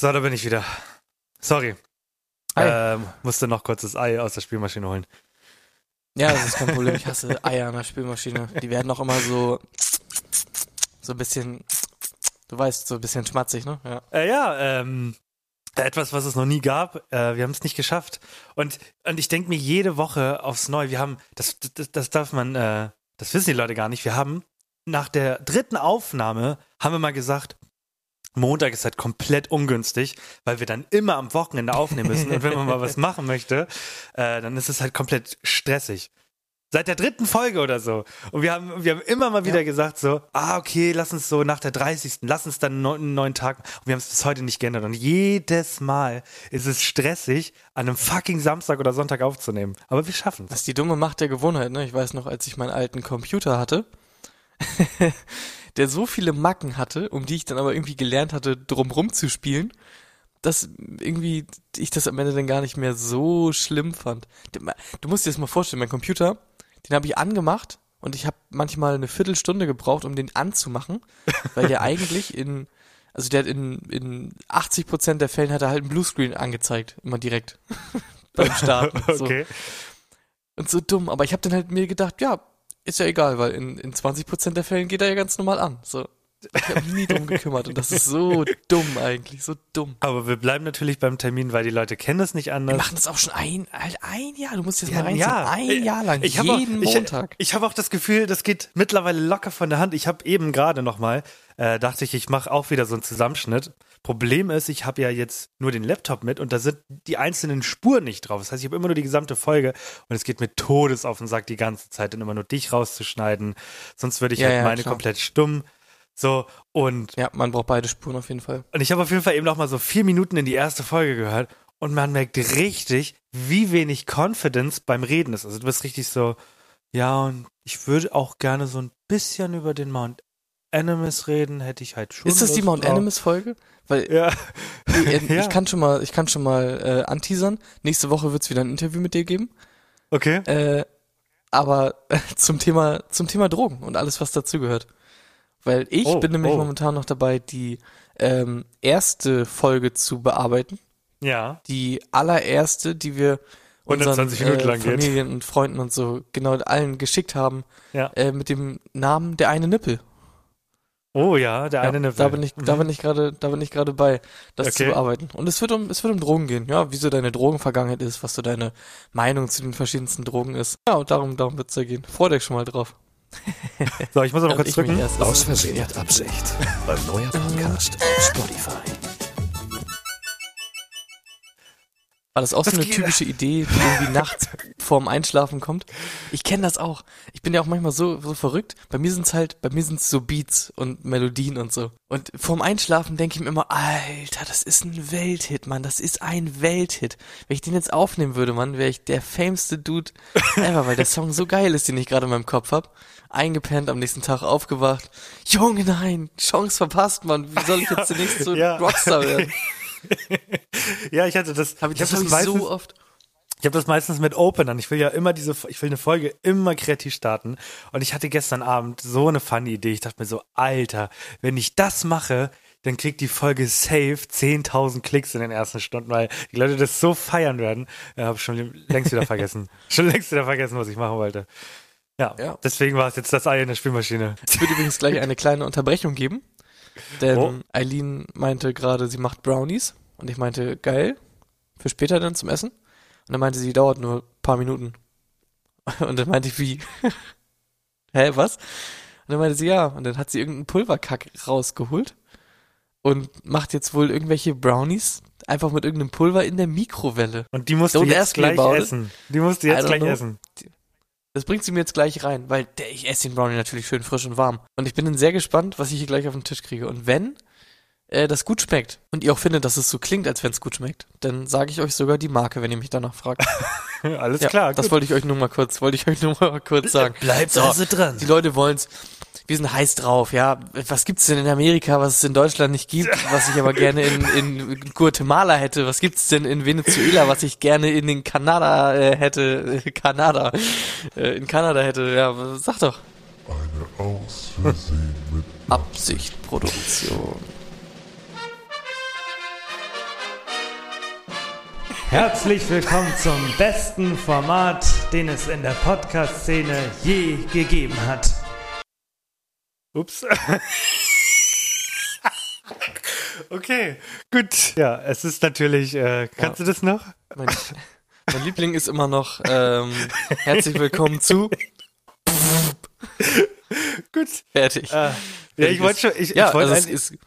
So, da bin ich wieder. Sorry. Ähm, musste noch kurz das Ei aus der Spielmaschine holen. Ja, das ist kein Problem. Ich hasse Eier in der Spielmaschine. Die werden auch immer so, so ein bisschen, du weißt, so ein bisschen schmatzig, ne? Ja. Äh, ja, ähm, etwas, was es noch nie gab. Äh, wir haben es nicht geschafft. Und, und ich denke mir jede Woche aufs Neue, wir haben, das, das, das darf man, äh, das wissen die Leute gar nicht, wir haben nach der dritten Aufnahme, haben wir mal gesagt, Montag ist halt komplett ungünstig, weil wir dann immer am Wochenende aufnehmen müssen. Und wenn man mal was machen möchte, äh, dann ist es halt komplett stressig. Seit der dritten Folge oder so. Und wir haben, wir haben immer mal wieder gesagt so, ah, okay, lass uns so nach der 30. Lass uns dann einen neuen, Tag. Und wir haben es bis heute nicht geändert. Und jedes Mal ist es stressig, an einem fucking Samstag oder Sonntag aufzunehmen. Aber wir schaffen Das es. ist die dumme Macht der Gewohnheit, ne? Ich weiß noch, als ich meinen alten Computer hatte, der so viele Macken hatte, um die ich dann aber irgendwie gelernt hatte, drumrum zu spielen, dass irgendwie ich das am Ende dann gar nicht mehr so schlimm fand. Du musst dir das mal vorstellen, mein Computer, den habe ich angemacht und ich habe manchmal eine Viertelstunde gebraucht, um den anzumachen, weil der eigentlich in, also der hat in, in 80 Prozent der Fällen hat er halt einen Bluescreen angezeigt, immer direkt beim Starten. So. Okay. Und so dumm. Aber ich habe dann halt mir gedacht, ja, ist ja egal, weil in, in 20% der Fällen geht er ja ganz normal an. So. Ich habe mich nie drum gekümmert und das ist so dumm eigentlich, so dumm. Aber wir bleiben natürlich beim Termin, weil die Leute kennen es nicht Wir anders. machen das auch schon ein, ein, ein Jahr, du musst jetzt Ja, mal reinziehen. ja. Ein Jahr lang, Ich hab auch- jeden ich, Montag. Ich habe auch das Gefühl, das geht mittlerweile locker von der Hand. Ich habe eben gerade noch mal, äh, dachte ich, ich mache auch wieder so einen Zusammenschnitt. Problem ist, ich habe ja jetzt nur den Laptop mit und da sind die einzelnen Spuren nicht drauf. Das heißt, ich habe immer nur die gesamte Folge und es geht mir todes auf den Sack die ganze Zeit, dann immer nur dich rauszuschneiden. Sonst würde ich Ja, halt ja, meine klar. komplett stumm. So, und Ja, man braucht beide Spuren auf jeden Fall. und ich habe auf jeden Fall eben noch mal so vier Minuten in die erste Folge gehört und man merkt richtig, wie wenig Confidence beim Reden ist. Also du bist richtig so, ja, und ich würde auch gerne so ein bisschen über den Mount Animus reden, hätte ich halt schon. Ist das die Mount. Animus Folge? Weil Ja. äh, Ja. ich kann schon mal, ich kann schon mal äh, anteasern. Nächste Woche wird's wieder ein Interview mit dir geben. Okay. Äh, aber äh, zum Thema, zum Thema Drogen und alles, was dazugehört. Weil ich Oh, bin nämlich oh. momentan noch dabei, die ähm, erste Folge zu bearbeiten. Ja. Die allererste, die wir unseren 120 Minuten äh, lang geht. Familien und Freunden und so genau allen geschickt haben, Ja. äh, mit dem Namen der eine Nippel. Oh ja, der Ja, eine Nippel. da bin ich, da Mhm. bin ich gerade, da bin ich gerade bei, das zu Okay. bearbeiten. Und es wird um, es wird um Drogen gehen. Ja, wie so deine Drogenvergangenheit ist, was so deine Meinung zu den verschiedensten Drogen ist. Ja, und darum, darum wird's ja gehen. Freut euch schon mal drauf. So, ich muss aber Und kurz drücken. Aus Versehen mit Absicht. Ein neuer Podcast auf Spotify. War das auch so Das eine geht- typische Idee, die irgendwie nachts vorm Einschlafen kommt? Ich kenne das auch. Ich bin ja auch manchmal so, so verrückt. Bei mir sind's halt, bei mir sind's so Beats und Melodien und so. Und vorm Einschlafen denke ich mir immer, Alter, das ist ein Welthit, Mann. Das ist ein Welthit. Wenn ich den jetzt aufnehmen würde, Mann, wäre ich der fameste Dude ever, weil der Song so geil ist, den ich gerade in meinem Kopf hab. Eingepennt, am nächsten Tag aufgewacht. Junge, nein, Chance verpasst, Mann. Wie soll ich jetzt demnächst so Ja. Rockstar werden? Ja, ich hatte das. Hab ich, das hab habe ich meistens, so oft. Ich habe das meistens mit Openern. Ich will ja immer diese, ich will eine Folge immer kreativ starten. Und ich hatte gestern Abend so eine funny Idee. Ich dachte mir so, Alter, wenn ich das mache, dann kriegt die Folge safe 10.000 Klicks in den ersten Stunden, weil die Leute das so feiern werden. Ja, habe schon längst wieder vergessen. schon längst wieder vergessen, was ich machen wollte. Ja, Ja. deswegen war es jetzt das Ei in der Spielmaschine. Es wird übrigens gleich eine kleine Unterbrechung geben, denn Oh. Eileen meinte gerade, sie macht Brownies und ich meinte, geil, für später dann zum Essen. Und dann meinte sie, dauert nur ein paar Minuten. Und dann meinte ich, wie? Hä, was? Und dann meinte sie, ja. Und dann hat sie irgendeinen Pulverkack rausgeholt und macht jetzt wohl irgendwelche Brownies einfach mit irgendeinem Pulver in der Mikrowelle. Und die musst du jetzt gleich essen. Die musst du jetzt gleich know. essen. Das bringt sie mir jetzt gleich rein, weil der, ich esse den Brownie natürlich schön frisch und warm. Und ich bin dann sehr gespannt, was ich hier gleich auf den Tisch kriege. Und wenn äh, das gut schmeckt und ihr auch findet, dass es so klingt, als wenn es gut schmeckt, dann sage ich euch sogar die Marke, wenn ihr mich danach fragt. Alles Ja, klar. das gut. wollte ich euch nur mal kurz, wollte ich euch nur mal kurz sagen. Bleibt also dran. Die Leute wollen's. Wir sind heiß drauf, ja. Was gibt's denn in Amerika, was es in Deutschland nicht gibt, was ich aber gerne in, in Guatemala hätte? Was gibt's denn in Venezuela, was ich gerne in den Kanada äh, hätte? Äh, Kanada. Äh, in Kanada hätte, ja, sag doch. Eine aus mit Absichtproduktion. Herzlich willkommen zum besten Format, den es in der Podcast-Szene je gegeben hat. Ups. okay, gut. Ja, es ist natürlich, äh, kannst Ja. du das noch? Mein, mein Liebling ist immer noch ähm, herzlich willkommen zu Gut. fertig. Äh, ja, ich wollte schon, ich, ja, ich wollte also es, es,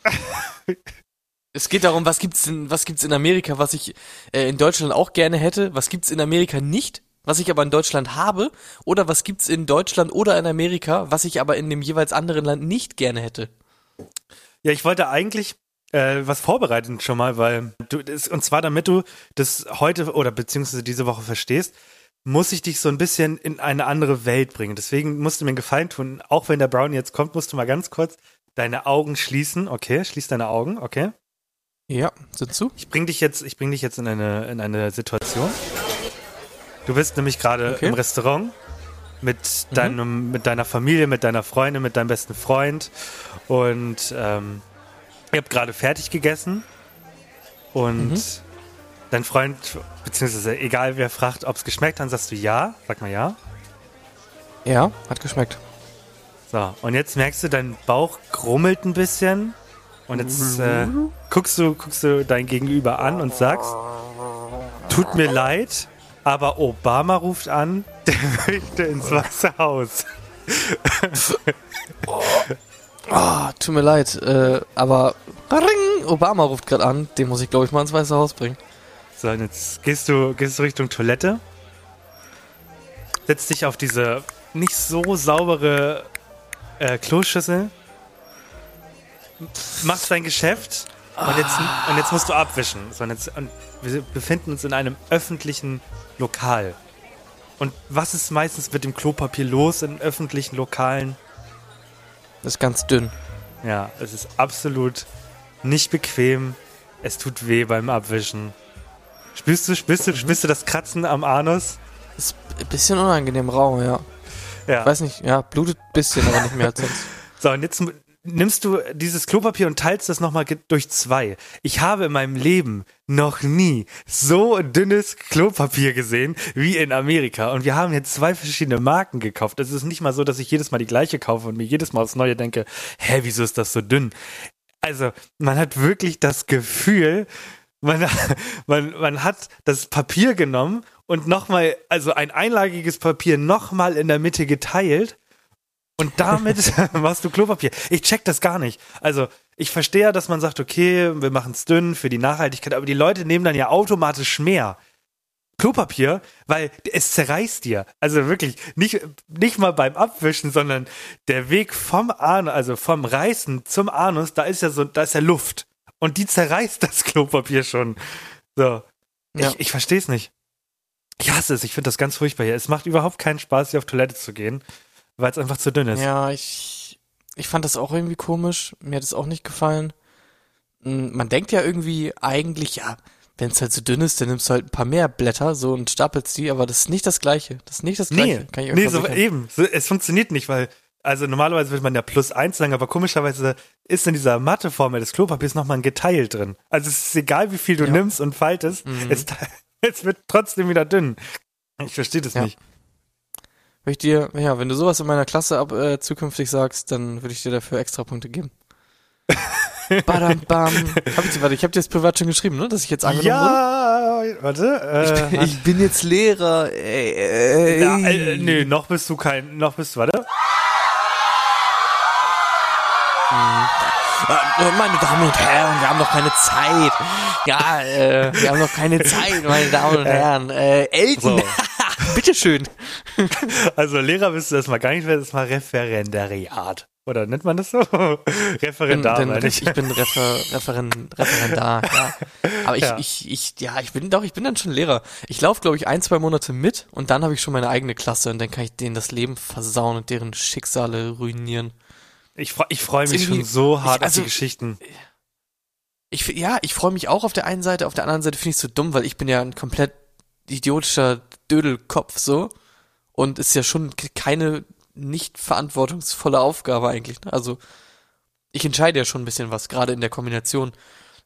es geht darum, was gibt's denn, was gibt's in Amerika, was ich äh, in Deutschland auch gerne hätte, was gibt's in Amerika nicht, was ich aber in Deutschland habe, oder was gibt's in Deutschland oder in Amerika, was ich aber in dem jeweils anderen Land nicht gerne hätte. Ja, ich wollte eigentlich äh, was vorbereiten schon mal, weil du das, und zwar damit du das heute oder beziehungsweise diese Woche verstehst, muss ich dich so ein bisschen in eine andere Welt bringen. Deswegen musst du mir einen Gefallen tun. Auch wenn der Brown jetzt kommt, musst du mal ganz kurz deine Augen schließen. Okay, schließ deine Augen. Okay. Ja, sind zu? Ich bring dich jetzt, ich bring dich jetzt in eine in eine Situation. Du bist nämlich gerade Okay. im Restaurant mit deinem, mit deiner Familie, mit deiner Freundin, mit deinem besten Freund und ähm, ihr habt gerade fertig gegessen und dein Freund, beziehungsweise egal wer fragt, ob es geschmeckt hat, sagst du ja, sag mal ja. Ja, hat geschmeckt. So, und jetzt merkst du, dein Bauch grummelt ein bisschen und jetzt äh, guckst, du, guckst du dein Gegenüber an und sagst, tut mir leid, aber Obama ruft an, der möchte ins Weiße Haus. Ah, tut mir leid, äh, aber Ring, Obama ruft gerade an, den muss ich glaube ich mal ins Weiße Haus bringen. So, und jetzt gehst du, gehst du Richtung Toilette, setzt dich auf diese nicht so saubere äh, Kloschüssel, machst dein Geschäft und jetzt, und jetzt musst du abwischen. So, und, jetzt, und wir befinden uns in einem öffentlichen Lokal. Und was ist meistens mit dem Klopapier los in öffentlichen Lokalen? Das ist ganz dünn. Ja, es ist absolut nicht bequem. Es tut weh beim Abwischen. Spürst du, spürst du, spürst du das Kratzen am Anus? Ist ein bisschen unangenehm rau, ja. Ja. Ich weiß nicht, ja, blutet ein bisschen, aber nicht mehr als sonst. So, und jetzt nimmst du dieses Klopapier und teilst das nochmal durch zwei. Ich habe in meinem Leben noch nie so dünnes Klopapier gesehen wie in Amerika. Und wir haben jetzt zwei verschiedene Marken gekauft. Es ist nicht mal so, dass ich jedes Mal die gleiche kaufe und mir jedes Mal aufs Neue denke, hä, wieso ist das so dünn? Also, man hat wirklich das Gefühl, man, man, man hat das Papier genommen und nochmal, also ein einlagiges Papier nochmal in der Mitte geteilt und damit machst du Klopapier. Ich check das gar nicht. Also, ich verstehe ja, dass man sagt, okay, wir machen es dünn für die Nachhaltigkeit, aber die Leute nehmen dann ja automatisch mehr. Klopapier, weil es zerreißt dir. Also wirklich, nicht, nicht mal beim Abwischen, sondern der Weg vom Anus, also vom Reißen zum Anus, da ist ja so, da ist ja Luft. Und die zerreißt das Klopapier schon. So. Ja. Ich, ich verstehe es nicht. Ich hasse es, ich finde das ganz furchtbar hier. Es macht überhaupt keinen Spaß, hier auf Toilette zu gehen, weil es einfach zu dünn ist. Ja, ich, ich fand das auch irgendwie komisch. Mir hat es auch nicht gefallen. Mm, Man denkt ja irgendwie eigentlich, ja, wenn es halt so dünn ist, dann nimmst du halt ein paar mehr Blätter so und stapelst die, aber das ist nicht das Gleiche. Das ist nicht das Gleiche. Nee, nee so, eben. So, es funktioniert nicht, weil, also normalerweise würde man ja plus eins sagen, aber komischerweise ist in dieser Matheformel des Klopapiers nochmal ein geteilt drin. Also es ist egal, wie viel du Ja. Mhm. nimmst und faltest, es, es wird trotzdem wieder dünn. Ich verstehe das Ja. nicht. Würde ich dir, ja, wenn du sowas in meiner Klasse ab äh, zukünftig sagst, dann würde ich dir dafür extra Punkte geben. Badam, bam. Hab ich, warte, ich habe dir das privat schon geschrieben, ne? Dass ich jetzt angenommen wurde. Ja, warte. Äh, Ich bin jetzt Lehrer. Ey, ey, ja, äh, nö, noch bist du kein, noch bist du, warte. Äh, Meine Damen und Herren, wir haben noch keine Zeit. Ja, äh, wir haben noch keine Zeit, meine Damen und Herren. Äh, Elton. Bitteschön. Also Lehrer bist du das mal gar nicht, das ist mal Referendariat. Oder nennt man das so? Referendar, bin, meine ich. ich. bin Refer, Referen, Referendar, ja. Aber ich, Ja. ich, ich, ja, ich bin doch, ich bin dann schon Lehrer. Ich laufe, glaube ich, ein, zwei Monate mit und dann habe ich schon meine eigene Klasse und dann kann ich denen das Leben versauen und deren Schicksale ruinieren. Ich, freu- ich freue mich schon so hart ich- also- auf die Geschichten. Ich, ja, ich freue mich auch auf der einen Seite, auf der anderen Seite finde ich es so dumm, weil ich bin ja ein komplett idiotischer Dödelkopf so und ist ja schon keine nicht verantwortungsvolle Aufgabe eigentlich. Ne? Also ich entscheide ja schon ein bisschen was, gerade in der Kombination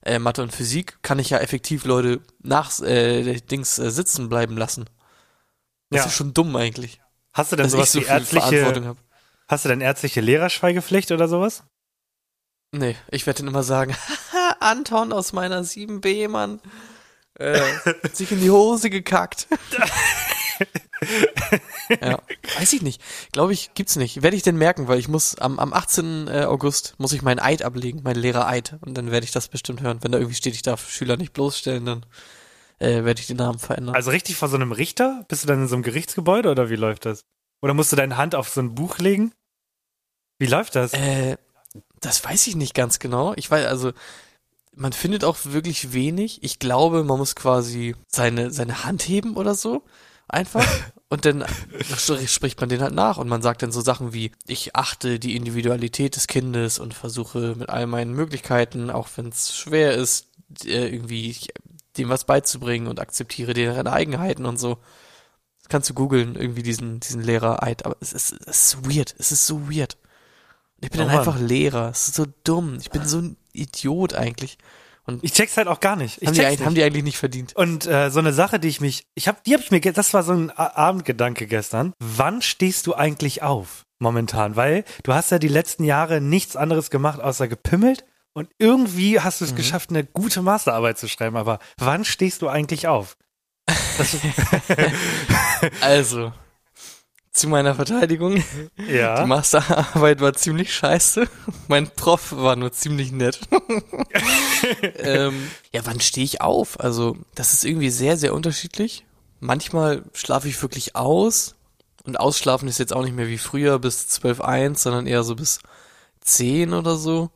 äh, Mathe und Physik kann ich ja effektiv Leute nach äh, Dings äh, sitzen bleiben lassen. Das Ja. ist schon dumm eigentlich, Hast du denn sowas so wie ärztliche, hast du denn ärztliche Lehrerschweigepflicht oder sowas? Nee, ich werde dann immer sagen, Anton aus meiner 7b, Mann, äh, sich in die Hose gekackt. ja, weiß ich nicht. Glaube ich, gibt's nicht. Werde ich denn merken, weil ich muss am, am 18. äh, August muss ich meinen Eid ablegen, meinen Lehrereid. Und dann werde ich das bestimmt hören. Wenn da irgendwie steht, ich darf Schüler nicht bloßstellen, dann äh, werde ich den Namen verändern. Also richtig vor so einem Richter? Bist du dann in so einem Gerichtsgebäude oder wie läuft das? Oder musst du deine Hand auf so ein Buch legen? Wie läuft das? Äh, das weiß ich nicht ganz genau. Ich weiß, also, man findet auch wirklich wenig. Ich glaube, man muss quasi seine, seine Hand heben oder so. Einfach. Und dann spricht man den halt nach und man sagt dann so Sachen wie, ich achte die Individualität des Kindes und versuche mit all meinen Möglichkeiten, auch wenn es schwer ist, äh, irgendwie dem was beizubringen und akzeptiere deren Eigenheiten und so. Das kannst du googeln, irgendwie diesen, diesen Lehrer-Eid, aber es ist, es ist weird, es ist so weird. Ich bin Oh dann Mann. einfach Lehrer. Es ist so dumm. Ich bin so ein Idiot eigentlich. Und Ich check's halt auch gar nicht. Ich haben, die, nicht. haben die eigentlich nicht verdient. Und äh, so eine Sache, die ich mich, ich habe, die habe ich mir, das war so ein Abendgedanke gestern. Wann stehst du eigentlich auf momentan? Weil du hast ja die letzten Jahre nichts anderes gemacht außer gepimmelt und irgendwie hast du es geschafft, eine gute Masterarbeit zu schreiben. Aber wann stehst du eigentlich auf? Das Also, zu meiner Verteidigung. Die ja. Masterarbeit war ziemlich scheiße. Mein Prof war nur ziemlich nett. ähm, ja, wann stehe ich auf? Also, das ist irgendwie sehr, sehr unterschiedlich. Manchmal schlafe ich wirklich aus. Und ausschlafen ist jetzt auch nicht mehr wie früher bis 12, 1, sondern eher so bis 10 oder so.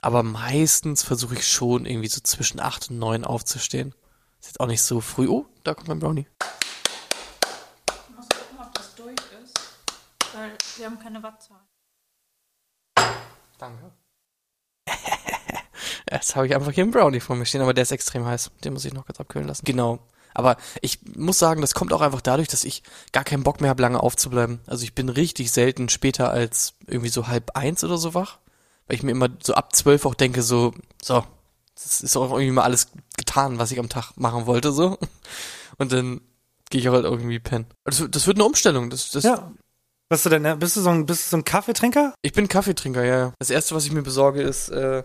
Aber meistens versuche ich schon irgendwie so zwischen 8 und 9 aufzustehen. Ist jetzt auch nicht so früh. Oh, da kommt mein Brownie. Ich muss gucken, ob das durch ist, weil wir haben keine Wattzahl. Danke. Jetzt habe ich einfach hier einen Brownie vor mir stehen, aber der ist extrem heiß. Den muss ich noch kurz abkühlen lassen. Genau. Aber ich muss sagen, das kommt auch einfach dadurch, dass ich gar keinen Bock mehr habe, lange aufzubleiben. Also ich bin richtig selten später als irgendwie so halb eins oder so wach. Weil ich mir immer so ab zwölf auch denke, so, so, das ist auch irgendwie mal alles getan, was ich am Tag machen wollte, so. Und dann gehe ich auch halt irgendwie pennen. Das, das wird eine Umstellung. Das, das, Ja. Bist du denn, bist du so ein, bist du so ein Kaffeetrinker? Ich bin Kaffeetrinker, ja, ja. Das erste, was ich mir besorge, ist äh,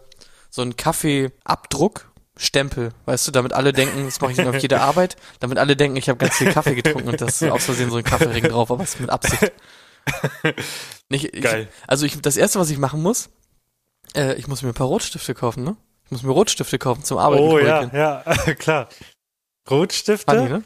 so ein Kaffeeabdruck. Stempel, weißt du, damit alle denken, das mache ich auf jeder Arbeit, damit alle denken, ich habe ganz viel Kaffee getrunken und das ist aus Versehen so ein Kaffeering drauf, aber es ist mit Absicht. Nicht, ich, Geil. Also ich, das erste, was ich machen muss, äh, ich muss mir ein paar Rotstifte kaufen, ne? Ich muss mir Rotstifte kaufen zum Arbeiten. Oh ja, ja, klar. Rotstifte. Funny, ne?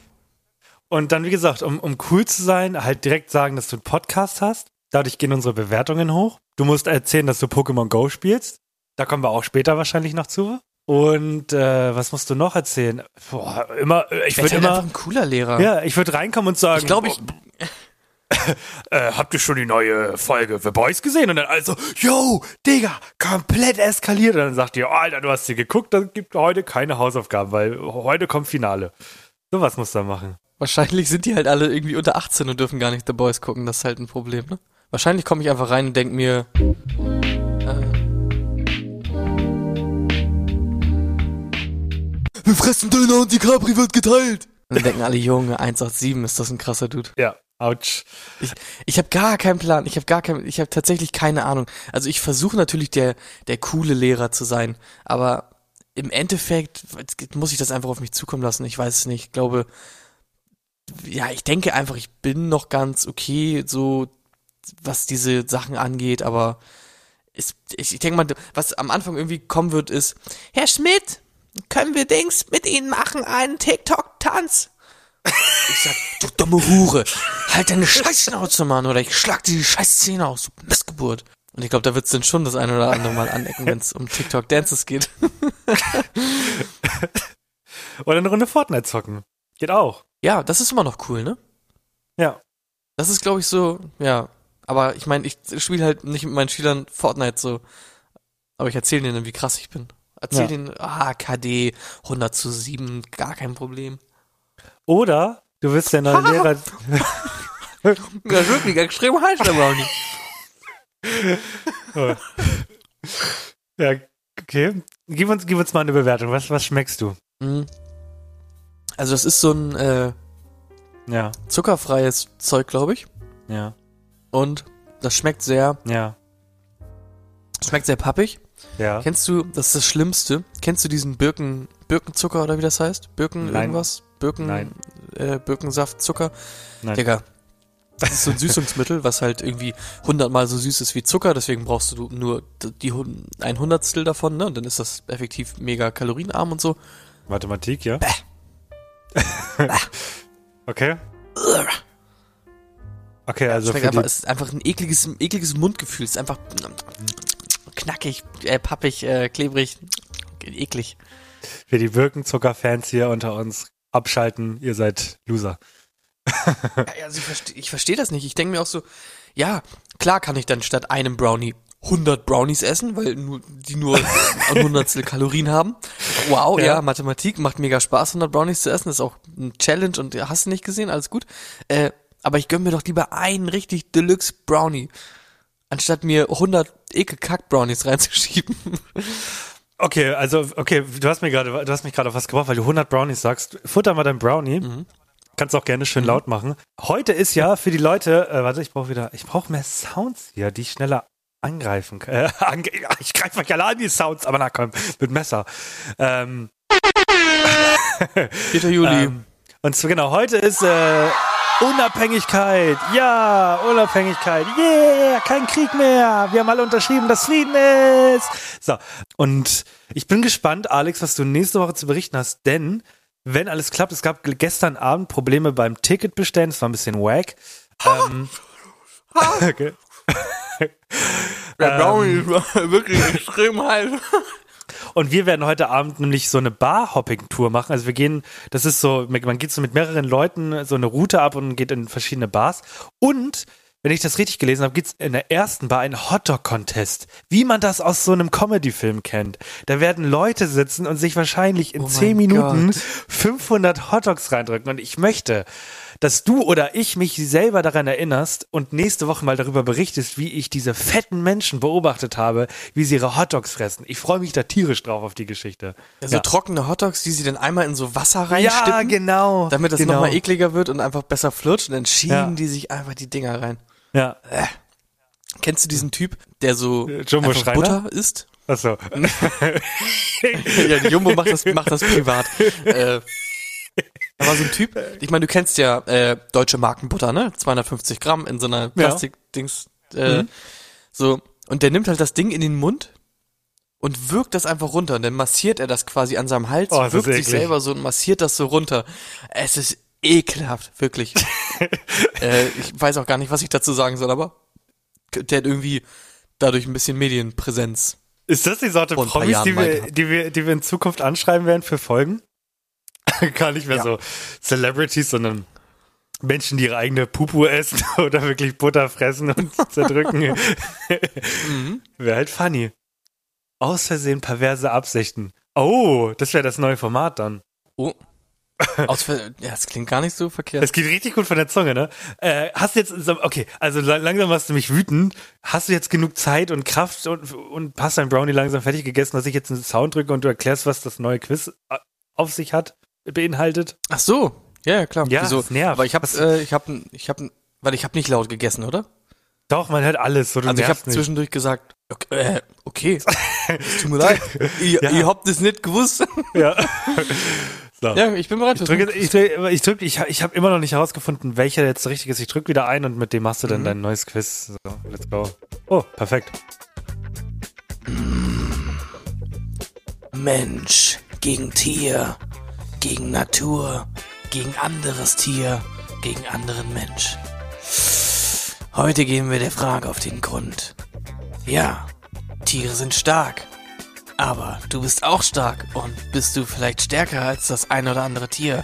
Und dann, wie gesagt, um, um cool zu sein, halt direkt sagen, dass du einen Podcast hast. Dadurch gehen unsere Bewertungen hoch. Du musst erzählen, dass du Pokémon Go spielst. Da kommen wir auch später wahrscheinlich noch zu. Und äh, was musst du noch erzählen? Boah, immer, äh, ich würde halt immer, ein cooler Lehrer. ja, ich würde reinkommen und sagen, Ich glaube, ich, äh, habt ihr schon die neue Folge The Boys gesehen? Und dann also, yo, Digga, komplett eskaliert. Und dann sagt ihr, oh, Alter, du hast sie geguckt, dann gibt heute keine Hausaufgaben, weil heute kommt Finale. Sowas musst du machen. Wahrscheinlich sind die halt alle irgendwie unter 18 und dürfen gar nicht The Boys gucken, das ist halt ein Problem, ne? Wahrscheinlich komme ich einfach rein und denk mir, Wir fressen Döner und die Capri wird geteilt. Und dann denken alle, Junge, 187, ist das ein krasser Dude. Ja, ouch. Ich, ich habe gar keinen Plan. Ich habe gar kein, ich habe tatsächlich keine Ahnung. Also ich versuche natürlich der der coole Lehrer zu sein, aber im Endeffekt muss ich das einfach auf mich zukommen lassen. Ich weiß es nicht. Ich glaube, ja, ich denke einfach, ich bin noch ganz okay, so was diese Sachen angeht, aber es, ich, ich denke mal, was am Anfang irgendwie kommen wird, ist, Herr Schmidt, können wir Dings mit Ihnen machen, einen TikTok-Tanz? Ich sag, du dumme Hure, halt deine Scheißschnauze, Mann, oder ich schlag dir die Scheißzähne aus, du Missgeburt. Und ich glaube, da wird's dann schon das eine oder andere Mal anecken, wenn es um TikTok-Dances geht. Oder eine Runde Fortnite zocken. Geht auch. Ja, das ist immer noch cool, ne? Ja. Das ist, glaube ich, so, ja. Aber ich meine, ich spiele halt nicht mit meinen Schülern Fortnite so. Aber ich erzähle denen, wie krass ich bin. Erzähl Ja. denen, ah, KD, 100 zu 7, gar kein Problem. Oder du wirst der neue Lehrer. Ja, wirklich, extrem heiß, der Brownie. ja, okay. Gib uns, gib uns mal eine Bewertung. Was, was schmeckst du? Mhm. Also das ist so ein äh, Ja, zuckerfreies Zeug, glaube ich. ja, Und das schmeckt sehr, ja, schmeckt sehr pappig. ja. Kennst du, das ist das Schlimmste, kennst du diesen Birken, Birkenzucker oder wie das heißt? Birken Nein. irgendwas? Birken, Nein. Äh, Birkensaft, Zucker? Nein. Digga. Das ist so ein Süßungsmittel, was halt irgendwie hundertmal so süß ist wie Zucker, deswegen brauchst du nur die, ein Hundertstel davon, ne? Und dann ist das effektiv mega kalorienarm und so. Mathematik, ja. okay. Okay, also Schmeckt einfach, ist einfach ein ekliges, ekliges Mundgefühl. Es ist einfach knackig, äh, pappig, äh, klebrig, eklig. für die Birkenzucker-Fans hier unter uns abschalten. Ihr seid Loser. Also ich verstehe versteh das nicht. Ich denke mir auch so, ja, klar kann ich dann statt einem Brownie 100 Brownies essen, weil nur, die nur ein Hundertstel Kalorien haben. Wow, ja. Ja. Mathematik macht mega Spaß, 100 Brownies zu essen. Das ist auch ein Challenge und hast du nicht gesehen, alles gut. Äh, aber ich gönn mir doch lieber einen richtig Deluxe Brownie, anstatt mir 100 Ekelkack-Brownies reinzuschieben. Okay, also, okay, du hast mir gerade, du hast mich gerade auf was gebracht, weil du 100 Brownies sagst. Futter mal dein Brownie. Mhm. Kannst auch gerne schön laut machen. Heute ist ja für die Leute, äh, warte, ich brauche wieder, ich brauche mehr Sounds hier, die ich schneller angreifen. Äh, ange ich greife euch alle an, die Sounds, aber na komm, mit Messer. Ähm, 4. Juli. ähm, und so genau, heute ist äh, Unabhängigkeit. Ja, Unabhängigkeit. Yeah, kein Krieg mehr. Wir haben alle unterschrieben, dass Frieden ist. So, und ich bin gespannt, Alex, was du nächste Woche zu berichten hast, denn wenn alles klappt, es gab gestern Abend Probleme beim Ticketbestellen, es war ein bisschen wack. Ähm, okay. Der Brownie war wirklich extrem heiß. Und wir werden heute Abend nämlich so eine Bar-Hopping-Tour machen. Also wir gehen, das ist so, man geht so mit mehreren Leuten so eine Route ab und geht in verschiedene Bars. Und, wenn ich das richtig gelesen habe, gibt es in der ersten Bar einen Hotdog-Contest. Wie man das aus so einem Comedy-Film kennt. Da werden Leute sitzen und sich wahrscheinlich in Oh 10 mein Minuten Gott. 500 Hotdogs reindrücken. Und ich möchte, dass du oder ich mich selber daran erinnerst und nächste Woche mal darüber berichtest, wie ich diese fetten Menschen beobachtet habe, wie sie ihre Hotdogs fressen. Ich freue mich da tierisch drauf auf die Geschichte. So Ja. trockene Hotdogs, die sie dann einmal in so Wasser reinstippen. Ja, genau. Damit das genau. nochmal ekliger wird und einfach besser flutscht und dann schieben Ja. die sich einfach die Dinger rein. Ja. Kennst du diesen Typ, der so? Butter isst? Achso. ja, die Jumbo macht das, macht das privat. äh, da war so ein Typ, ich meine, du kennst ja äh, deutsche Markenbutter, ne? 250 Gramm in so einer Plastikdings. Äh, Mhm. So, und der nimmt halt das Ding in den Mund und wirkt das einfach runter. Und dann massiert er das quasi an seinem Hals, Oh, wirkt sich selber so und massiert das so runter. Es ist ekelhaft, wirklich. äh, ich weiß auch gar nicht, was ich dazu sagen soll, aber der hat irgendwie dadurch ein bisschen Medienpräsenz. Ist das die Sorte Promis, die wir, die, wir, die wir in Zukunft anschreiben werden für Folgen? Gar nicht mehr Ja. so Celebrities, sondern Menschen, die ihre eigene Pupu essen oder wirklich Butter fressen und zerdrücken. Mhm. Wäre halt funny. Aus Versehen perverse Absichten. Oh, das wäre das neue Format dann. Oh. Aus, ja, das klingt gar nicht so verkehrt. Es geht richtig gut von der Zunge, ne? Äh, hast du jetzt, okay, also la- langsam machst du mich wütend. Hast du jetzt genug Zeit und Kraft und, und hast dein Brownie langsam fertig gegessen, dass ich jetzt einen Sound drücke und du erklärst, was das neue Quiz äh, auf sich hat, beinhaltet? Ach so. Ja, klar. Ja, Wieso? das nervt. Aber ich habe, äh, ich habe, ich habe, weil ich habe nicht laut gegessen, oder? Doch, man hört alles. So, also ich habe zwischendurch gesagt, okay, äh, okay. tut mir leid. Ihr, Ja. ihr habt es nicht gewusst. Ja. so. ja, ich bin bereit. fürs Drück, jetzt- ich drück, ich, drück, ich, ich habe immer noch nicht herausgefunden, welcher jetzt richtig ist. Ich drück wieder ein und mit dem machst du Mhm. dann dein neues Quiz. So, let's go. Oh, perfekt. Mensch gegen Tier, gegen Natur, gegen anderes Tier, gegen anderen Mensch. Heute gehen wir der Frage auf den Grund. Ja, Tiere sind stark. Aber du bist auch stark und bist du vielleicht stärker als das ein oder andere Tier?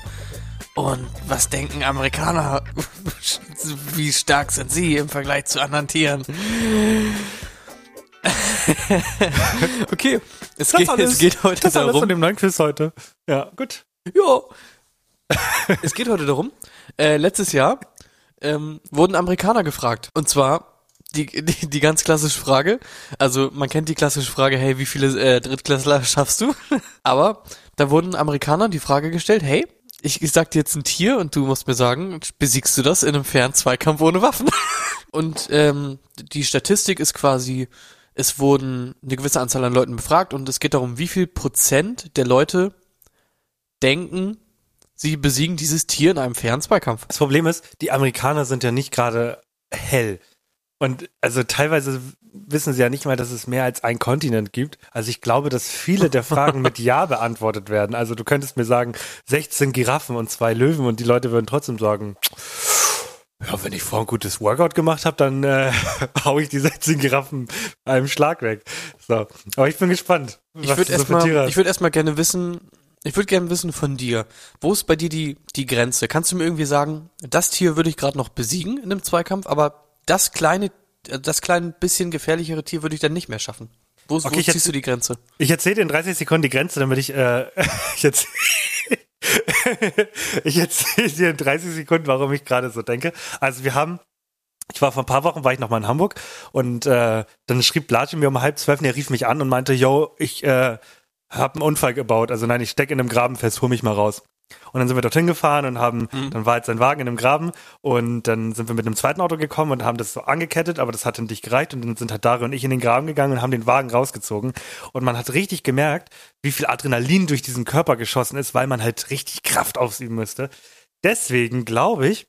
Und was denken Amerikaner? Wie stark sind sie im Vergleich zu anderen Tieren? okay, es geht, es geht heute das alles darum. von dem neuen Quiz heute. Ja, gut. Ja. es geht heute darum, äh, letztes Jahr ähm, wurden Amerikaner gefragt. Und zwar die, die, die ganz klassische Frage. Also man kennt die klassische Frage, hey, wie viele äh, Drittklässler schaffst du? Aber da wurden Amerikanern die Frage gestellt, hey, ich, ich sag dir jetzt ein Tier und du musst mir sagen, besiegst du das in einem fairen Zweikampf ohne Waffen? und ähm, die Statistik ist quasi, es wurden eine gewisse Anzahl an Leuten befragt und es geht darum, wie viel Prozent der Leute denken, sie besiegen dieses Tier in einem fairen Zweikampf. Das Problem ist, die Amerikaner sind ja nicht gerade hell. Und also teilweise wissen sie ja nicht mal, dass es mehr als ein Kontinent gibt. Also ich glaube, dass viele der Fragen mit Ja beantwortet werden. Also du könntest mir sagen, 16 Giraffen und zwei Löwen und die Leute würden trotzdem sagen, ja, wenn ich vorher ein gutes Workout gemacht habe, dann äh, hau ich die 16 Giraffen einem Schlag weg. So, aber ich bin gespannt. Ich würde so erstmal, würde erstmal gerne wissen, ich würde gerne wissen von dir, wo ist bei dir die, die Grenze? Kannst du mir irgendwie sagen, das Tier würde ich gerade noch besiegen in einem Zweikampf, aber das kleine, äh, das kleine bisschen gefährlichere Tier würde ich dann nicht mehr schaffen? Wo, Okay, wo ziehst jetzt- du die Grenze? Ich erzähle dir in 30 Sekunden die Grenze, damit ich, äh, ich erzähle ich erzähle dir in 30 Sekunden, warum ich gerade so denke. Also wir haben, ich war vor ein paar Wochen, war ich noch mal in Hamburg und äh, dann schrieb Blatsche mir um halb zwölf und er rief mich an und meinte, yo, ich äh, habe einen Unfall gebaut. Also nein, ich stecke in einem Graben fest, hol mich mal raus. Und dann sind wir dorthin gefahren und haben, dann war jetzt sein Wagen in einem Graben und dann sind wir mit einem zweiten Auto gekommen und haben das so angekettet, aber das hat dann nicht gereicht und dann sind halt Dario und ich in den Graben gegangen und haben den Wagen rausgezogen und man hat richtig gemerkt, wie viel Adrenalin durch diesen Körper geschossen ist, weil man halt richtig Kraft ausüben müsste. Deswegen glaube ich,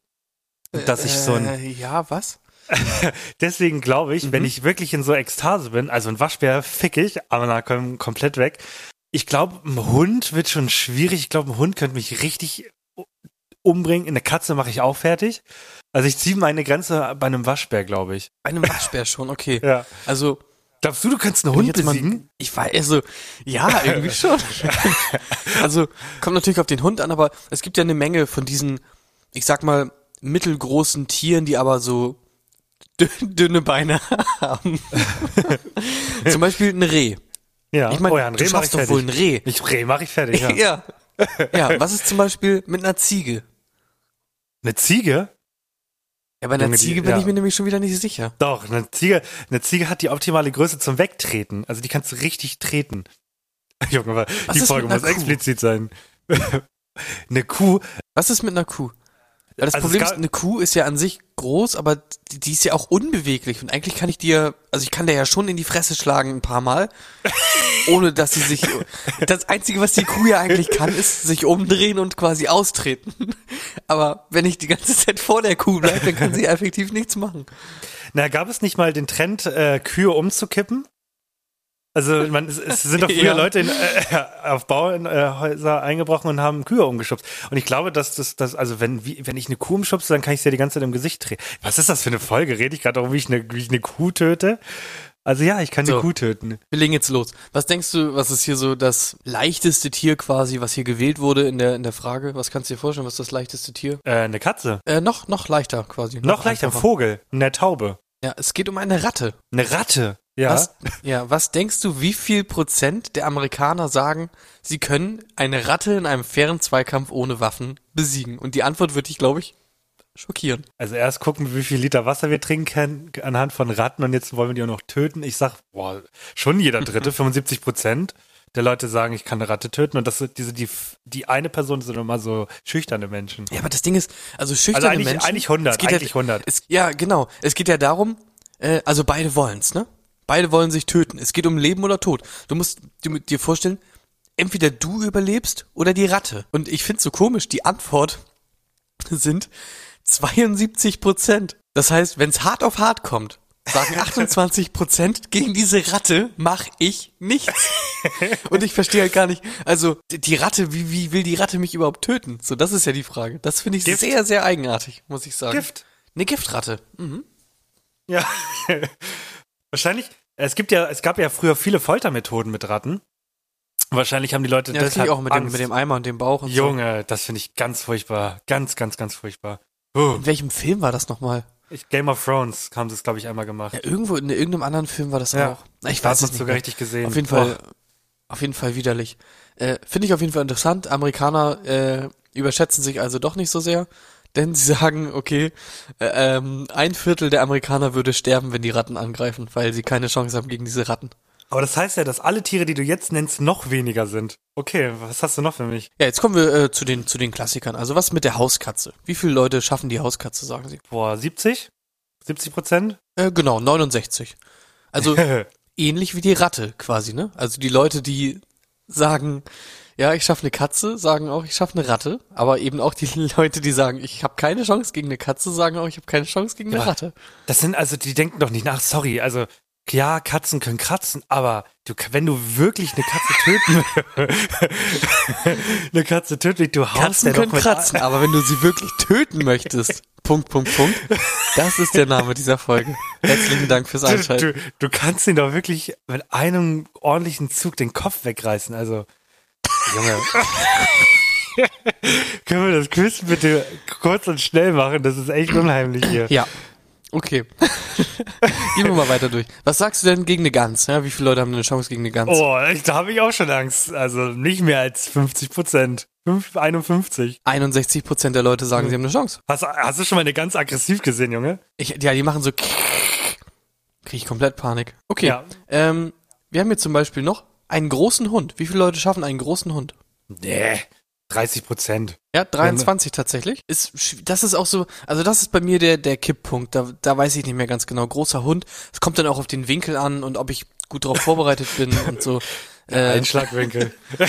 dass ich so ein, Äh, ja, was? deswegen glaube ich, Mhm. wenn ich wirklich in so Ekstase bin, also ein Waschbär fick ich, aber na, komm komplett weg. Ich glaube, ein Hund wird schon schwierig. Ich glaube, ein Hund könnte mich richtig umbringen. Eine Katze mache ich auch fertig. Also ich ziehe meine Grenze bei einem Waschbär, glaube ich. Bei einem Waschbär schon, okay. Ja. Also, Glaubst du, du kannst einen Hund jetzt mal- besiegen? Ich weiß, also, ja, irgendwie schon. also, kommt natürlich auf den Hund an, aber es gibt ja eine Menge von diesen, ich sag mal, mittelgroßen Tieren, die aber so dünn, dünne Beine haben. Zum Beispiel ein Reh. Ja. Ich meine, oh ja, ein du Reh ich schaffst doch wohl ein. Reh. Ich Reh mache ich fertig, ja. Ja. ja. was ist zum Beispiel mit einer Ziege? Eine Ziege? Ja, bei einer Junge, die- Ziege bin ja. ich mir nämlich schon wieder nicht sicher. Doch, eine Ziege, eine Ziege hat die optimale Größe zum Wegtreten. Also die kannst du richtig treten. Junge, die Folge muss Kuh? explizit sein. eine Kuh, Was ist mit einer Kuh? Das Also Problem ist, eine Kuh ist ja an sich groß, aber die, die ist ja auch unbeweglich und eigentlich kann ich dir, also ich kann der ja schon in die Fresse schlagen ein paar Mal, ohne dass sie sich, das Einzige, was die Kuh ja eigentlich kann, ist sich umdrehen und quasi austreten. Aber wenn ich die ganze Zeit vor der Kuh bleibe, dann kann sie effektiv nichts machen. Na, gab es nicht mal den Trend, äh, Kühe umzukippen? Also man, es, es sind doch früher Ja. Leute in, äh, auf Bauhäuser eingebrochen und haben Kühe umgeschubst. Und ich glaube, dass das, das also wenn, wie, wenn ich eine Kuh umschubse, dann kann ich sie ja die ganze Zeit im Gesicht drehen. Was ist das für eine Folge? Rede ich gerade darum, wie ich eine, wie ich eine Kuh töte? Also ja, ich kann eine So. Kuh töten. Wir legen jetzt los. Was denkst du, was ist hier so das leichteste Tier quasi, was hier gewählt wurde in der, in der Frage? Was kannst du dir vorstellen, was ist das leichteste Tier? Äh, eine Katze. Äh, noch, noch leichter quasi. Noch leichter, ein. Vogel, eine Taube, Ja, es geht um eine Ratte. eine Ratte. Ja. Was, ja, was denkst du, wie viel Prozent der Amerikaner sagen, sie können eine Ratte in einem fairen Zweikampf ohne Waffen besiegen? Und die Antwort wird dich, glaube ich, schockieren. Also erst gucken, wie viel Liter Wasser wir trinken können anhand von Ratten und jetzt wollen wir die auch noch töten. Ich sag, boah, schon jeder Dritte, 75 Prozent der Leute sagen, ich kann eine Ratte töten und das sind diese, die, die eine Person sind immer so schüchterne Menschen. Ja, aber das Ding ist, also schüchterne Also eigentlich- Menschen. eigentlich 100, es geht eigentlich ja, 100. Es, ja, genau. Es geht ja darum, äh, also beide wollen's, ne? Beide wollen sich töten. Es geht um Leben oder Tod. Du musst dir, vorstellen, entweder du überlebst oder die Ratte. Und ich find's so komisch, die Antwort sind 72 Prozent. Das heißt, wenn's hart auf hart kommt, sagen 28 Prozent, gegen diese Ratte mach ich nichts. Und ich verstehe halt gar nicht, also die- die Ratte, wie, wie will die Ratte mich überhaupt töten? So, das ist ja die Frage. Das finde ich Gift? sehr, sehr eigenartig, muss ich sagen. Gift. Eine Giftratte. Mhm. Ja. Wahrscheinlich, es gibt ja, es gab ja früher viele Foltermethoden mit Ratten. Wahrscheinlich haben die Leute Ja, das deshalb auch mit dem, mit dem Eimer und dem Bauch und Junge, das finde ich ganz furchtbar. Ganz, ganz, ganz furchtbar. so. Uh, In welchem Film war das nochmal? ich, Game of Thrones haben sie es, glaube ich, einmal gemacht. Ja, irgendwo in irgendeinem anderen Film war das Ja. auch. Ich Da weiß es nicht. sogar mehr. richtig gesehen. Auf jeden Fall, auf jeden Fall widerlich. Äh, Finde ich auf jeden Fall interessant. Amerikaner äh, überschätzen sich also doch nicht so sehr, denn sie sagen, okay, äh, ähm, ein Viertel der Amerikaner würde sterben, wenn die Ratten angreifen, weil sie keine Chance haben gegen diese Ratten. Aber das heißt ja, dass alle Tiere, die du jetzt nennst, noch weniger sind. Okay, was hast du noch für mich? Ja, jetzt kommen wir äh, zu den zu den Klassikern. Also was mit der Hauskatze? Wie viele Leute schaffen die Hauskatze, sagen sie? Boah, 70? 70 Prozent? Äh, genau, 69. Also ähnlich wie die Ratte quasi, ne? Also die Leute, die sagen, ja, ich schaffe eine Katze, sagen auch, ich schaffe eine Ratte, aber eben auch die Leute, die sagen, ich habe keine Chance gegen eine Katze, sagen auch, ich habe keine Chance gegen eine Ja. Ratte. Das sind also, die denken doch nicht nach, sorry, also ja, Katzen können kratzen, aber du, wenn du wirklich eine Katze töten eine Katze töten, du haust Katzen können kratzen, aber wenn du sie wirklich töten möchtest, Punkt, Punkt, Punkt, das ist der Name dieser Folge. Herzlichen Dank fürs Du, Einschalten. du, du kannst ihn doch wirklich mit einem ordentlichen Zug den Kopf wegreißen. Also, Junge. Können wir das Quiz bitte kurz und schnell machen? Das ist echt unheimlich hier. Ja. Okay. Gehen wir mal weiter durch. Was sagst du denn gegen eine Gans? Ja, wie viele Leute haben eine Chance gegen eine Gans? Oh, da habe ich auch schon Angst. Also nicht mehr als 50 Prozent. 51. 61 Prozent der Leute sagen, sie haben eine Chance. Hast, hast du schon mal eine ganz aggressiv gesehen, Junge? Ich, ja, die machen so. Krieg ich komplett Panik. Okay. Ja. Ähm, wir haben hier zum Beispiel noch einen großen Hund. Wie viele Leute schaffen einen großen Hund? Nee. 30 Prozent. Ja, 23 tatsächlich. Ist, das ist auch so, also das ist bei mir der, der Kipppunkt. Da, da weiß ich nicht mehr ganz genau. Großer Hund. Es kommt dann auch auf den Winkel an und ob ich gut darauf vorbereitet bin und so. Äh, Einschlagwinkel.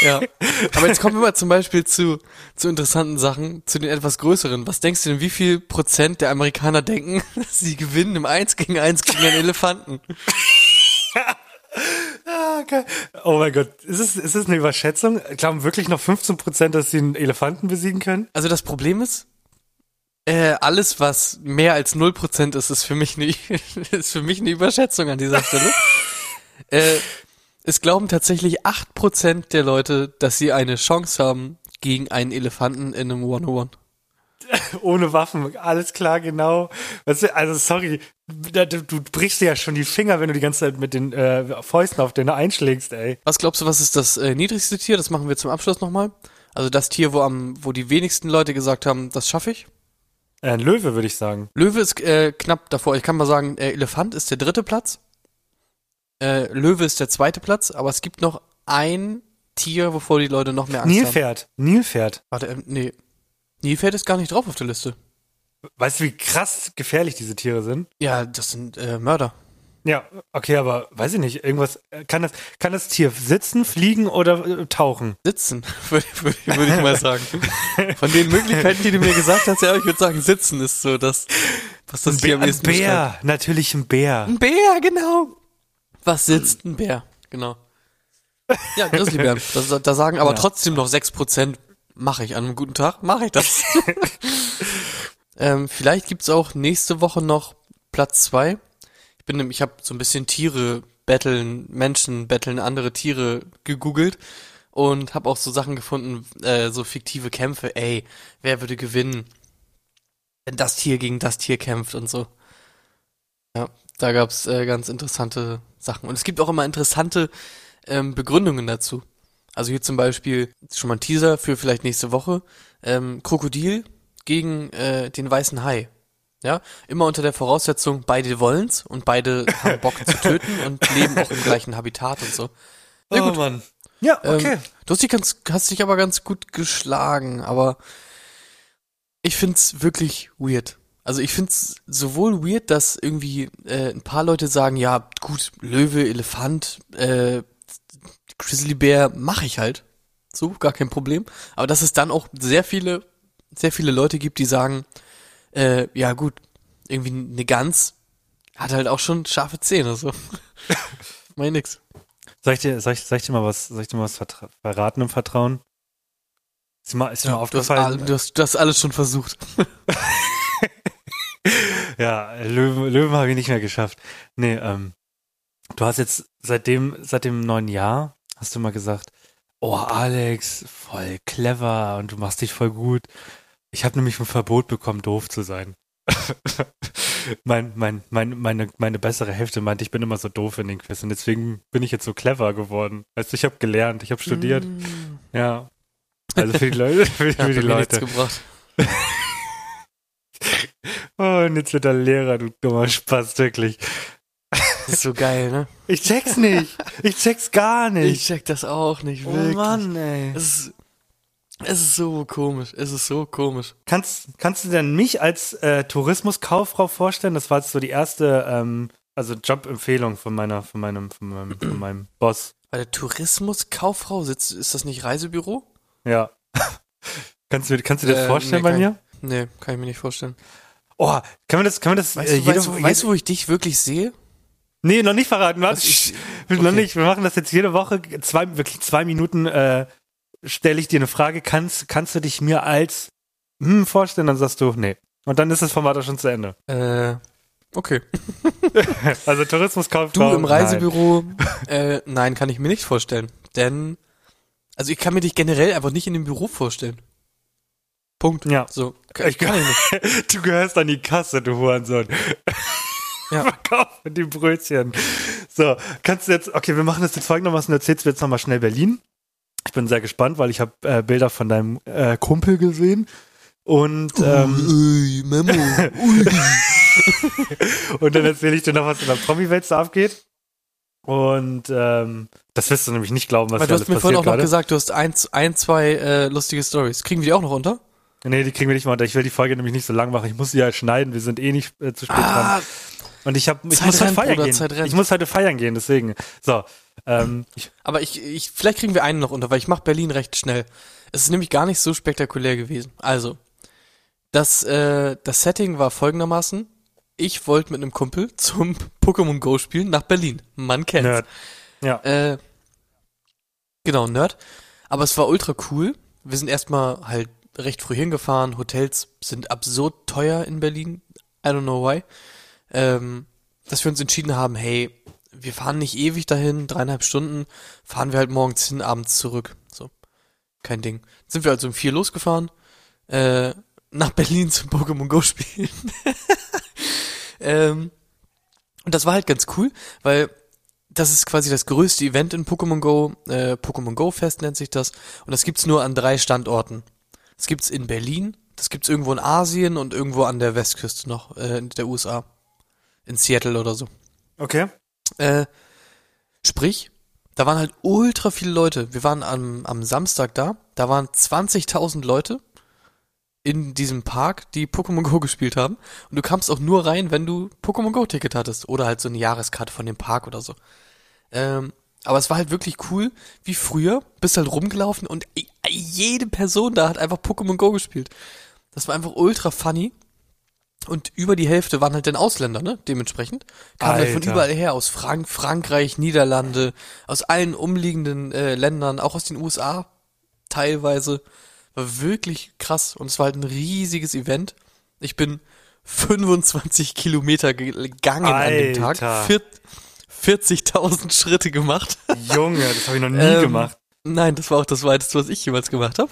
ja. Aber jetzt kommen wir mal zum Beispiel zu, zu interessanten Sachen, zu den etwas größeren. Was denkst du denn, wie viel Prozent der Amerikaner denken, sie gewinnen im 1 gegen 1 gegen einen Elefanten? Ah, geil. Oh mein Gott. Ist es, ist es eine Überschätzung? Glauben wirklich noch 15 Prozent, dass sie einen Elefanten besiegen können? Also das Problem ist, äh, alles, was mehr als 0% ist, ist für mich eine, ist für mich eine Überschätzung an dieser Stelle. äh, es glauben tatsächlich 8% der Leute, dass sie eine Chance haben gegen einen Elefanten in einem 101. Ohne Waffen, alles klar, genau. Also sorry, du, brichst dir ja schon die Finger, wenn du die ganze Zeit mit den äh, Fäusten auf den einschlägst, ey. Was glaubst du, was ist das äh, niedrigste Tier? Das machen wir zum Abschluss nochmal. Also das Tier, wo am, wo die wenigsten Leute gesagt haben, das schaffe ich. Äh, ein Löwe, würde ich sagen. Löwe ist äh, knapp davor. Ich kann mal sagen, äh, Elefant ist der dritte Platz. Äh, Löwe ist der zweite Platz, aber es gibt noch ein Tier, wovor die Leute noch mehr Angst haben. Nilpferd, Nilpferd. Warte, ähm, nee. Nilpferd ist gar nicht drauf auf der Liste. Weißt du, wie krass gefährlich diese Tiere sind? Ja, das sind äh, Mörder. Ja, okay, aber weiß ich nicht, irgendwas, äh, kann das, kann das Tier sitzen, fliegen oder äh, tauchen? Sitzen, würde würd, würd ich mal sagen. Von den Möglichkeiten, die du mir gesagt hast, ja, ich würde sagen, sitzen ist so das, was das Tier am ein ehesten beschreibt. Bär, natürlich ein Bär. Ein Bär, genau. Was sitzt ein Bär? Genau. Ja, Grizzlybären. Das, da sagen aber Ja. trotzdem noch 6%, mache ich an einem guten Tag, mache ich das. ähm, vielleicht gibt's auch nächste Woche noch Platz zwei. Ich bin ich habe so ein bisschen Tiere betteln, Menschen betteln andere Tiere gegoogelt und habe auch so Sachen gefunden, äh, so fiktive Kämpfe. Ey, wer würde gewinnen, wenn das Tier gegen das Tier kämpft und so. Ja, da gab's äh, ganz interessante Sachen. Und es gibt auch immer interessante ähm, Begründungen dazu. Also hier zum Beispiel, schon mal ein Teaser für vielleicht nächste Woche, ähm, Krokodil gegen äh, den weißen Hai. Ja, immer unter der Voraussetzung, beide wollen's und beide haben Bock zu töten und leben auch im gleichen Habitat und so. Na gut, Oh Mann. Ja, okay. ähm, du hast dich, ganz, hast dich aber ganz gut geschlagen, aber ich find's wirklich weird. Also ich find's sowohl weird, dass irgendwie äh, ein paar Leute sagen, ja gut, Löwe, Elefant, äh, Grizzlybär mache ich halt. So, gar kein Problem. Aber dass es dann auch sehr viele, sehr viele Leute gibt, die sagen, äh, ja gut, irgendwie eine Gans hat halt auch schon scharfe Zähne, so. Mein nix. Soll ich dir, soll ich, soll ich dir mal was, soll ich dir mal was verraten im Vertrauen? Ist mal, ist hast, all- aufgefallen? du, hast, du hast alles schon versucht. Ja, Löwen, Löwen habe ich nicht mehr geschafft. Nee, ähm, du hast jetzt seit dem, seit dem neuen Jahr, hast du mal gesagt, oh Alex, voll clever und du machst dich voll gut. Ich habe nämlich ein Verbot bekommen, doof zu sein. mein, mein, mein, meine, meine bessere Hälfte meinte, ich bin immer so doof in den Quiz und deswegen bin ich jetzt so clever geworden. Weißt du, ich habe gelernt, ich habe studiert. Mm. Ja. Also für die Leute, für, für die nichts Leute. gebracht. Oh, und jetzt wird er Lehrer, du dummer Spaß, wirklich. Das ist so geil, ne? Ich check's nicht. Ich check's gar Ich nicht. check das auch nicht, oh wirklich. Mann, ey. Es ist, es ist so komisch. Es ist so komisch. Kannst, kannst du denn mich als äh, Tourismuskauffrau vorstellen? Das war jetzt so die erste, ähm, also Jobempfehlung von meiner, von meinem, von meinem, von meinem Boss. Bei der Tourismuskauffrau sitzt, ist das nicht Reisebüro? Ja. kannst du, kannst du dir das Äh, vorstellen nee, bei kann mir? Nee, kann ich mir nicht vorstellen. Oh, können wir das, können wir das, Weißt, äh, du, weißt, du, weißt du, wo ich dich wirklich sehe? Nee, noch nicht verraten, warte. Was ich- Noch okay. nicht. Wir machen das jetzt jede Woche. Zwei, wirklich zwei Minuten äh, stelle ich dir eine Frage. Kannst, kannst du dich mir als hm vorstellen? Dann sagst du, nee. Und dann ist das Format auch schon zu Ende. Äh, okay. Also Tourismuskauffrau. Du im nein. Reisebüro? Äh, nein, kann ich mir nicht vorstellen. Denn, also ich kann mir dich generell einfach nicht in dem Büro vorstellen. Punkt. Ja. So, kann, Ich- kann ich nicht. Du gehörst an die Kasse, du Hurensohn. Ja. Verkaufen die Brötchen. So, kannst du jetzt, okay, wir machen das jetzt folgendermaßen, du erzählst mir jetzt nochmal schnell Berlin. Ich bin sehr gespannt, weil ich habe äh, Bilder von deinem äh, Kumpel gesehen. Und, ähm, Ui, Memo. Ui. und dann erzähle ich dir noch, was in der Promi-Welt so abgeht. Und ähm, das wirst du nämlich nicht glauben, was Weil da du hast mir vorhin auch noch gerade. gesagt, du hast ein, ein zwei äh, lustige Stories. Kriegen wir die auch noch unter? Nee, die kriegen wir nicht mal unter. Ich will die Folge nämlich nicht so lang machen. Ich muss sie halt schneiden. Wir sind eh nicht äh, zu spät dran. Und ich, hab, ich Zeit muss heute rennt, feiern Bruder, gehen. Zeit rennt. Ich muss heute feiern gehen, deswegen. So, ähm, Aber ich, ich, vielleicht kriegen wir einen noch unter, weil ich mache Berlin recht schnell. Es ist nämlich gar nicht so spektakulär gewesen. Also, das, äh, das Setting war folgendermaßen. Ich wollte mit einem Kumpel zum Pokémon Go spielen nach Berlin. Man kennt's. Nerd. Ja. Äh, genau, Nerd. Aber es war ultra cool. Wir sind erstmal halt recht früh hingefahren. Hotels sind absurd teuer in Berlin. I don't know why. Ähm, dass wir uns entschieden haben, hey, wir fahren nicht ewig dahin, dreieinhalb Stunden, fahren wir halt morgens hin, abends zurück. So. Kein Ding. Sind wir also um vier losgefahren, äh, nach Berlin zum Pokémon Go spielen. ähm, und das war halt ganz cool, weil das ist quasi das größte Event in Pokémon Go. Äh, Pokémon Go Fest nennt sich das. Und das gibt's nur an drei Standorten. Das gibt's in Berlin, das gibt's irgendwo in Asien und irgendwo an der Westküste noch, äh, in der USA. In Seattle oder so. Okay. Äh, sprich, da waren halt ultra viele Leute. Wir waren am, am Samstag da. Da waren 20.000 Leute in diesem Park, die Pokémon Go gespielt haben. Und du kamst auch nur rein, wenn du Pokémon Go Ticket hattest. Oder halt so eine Jahreskarte von dem Park oder so. Ähm, aber es war halt wirklich cool, wie früher. Bist halt rumgelaufen und jede Person da hat einfach Pokémon Go gespielt. Das war einfach ultra funny. Und über die Hälfte waren halt dann Ausländer, ne? Dementsprechend. Kamen halt von Alter. überall her, aus Frank Frankreich, Niederlande, aus allen umliegenden äh, Ländern, auch aus den USA teilweise. War wirklich krass. Und es war halt ein riesiges Event. Ich bin 25 Kilometer ge- gegangen an dem Tag. Alter. Vier- 40.000 Schritte gemacht. Junge, das habe ich noch nie Ähm, gemacht. Nein, das war auch das weiteste, was ich jemals gemacht habe.